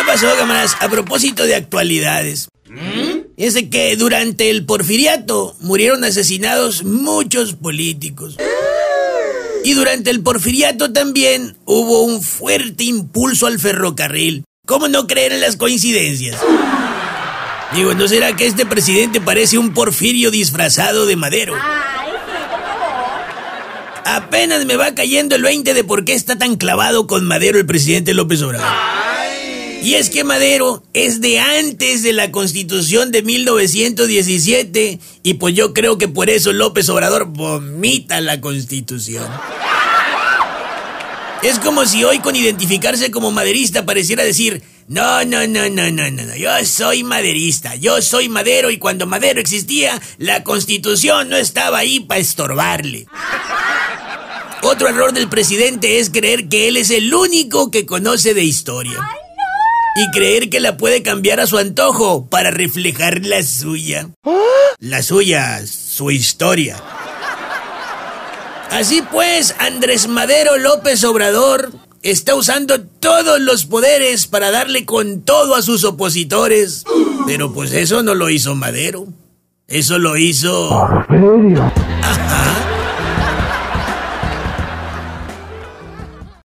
¿Qué pasó, cámaras? A propósito de actualidades. Es de que durante el porfiriato murieron asesinados muchos políticos. Y durante el porfiriato también hubo un fuerte impulso al ferrocarril. ¿Cómo no creer en las coincidencias? Digo, ¿no será que este presidente parece un porfirio disfrazado de madero? Apenas me va cayendo el 20 de por qué está tan clavado con Madero el presidente López Obrador. Y es que Madero es de antes de la constitución de 1917 y pues yo creo que por eso López Obrador vomita la constitución. Es como si hoy con identificarse como maderista pareciera decir, no, no, no, no, no, no, yo soy maderista, yo soy Madero y cuando Madero existía, la constitución no estaba ahí para estorbarle. Otro error del presidente es creer que él es el único que conoce de historia. Y creer que la puede cambiar a su antojo para reflejar la suya. La suya, su historia. Así pues, Andrés Madero López Obrador está usando todos los poderes para darle con todo a sus opositores. Pero pues eso no lo hizo Madero. Eso lo hizo...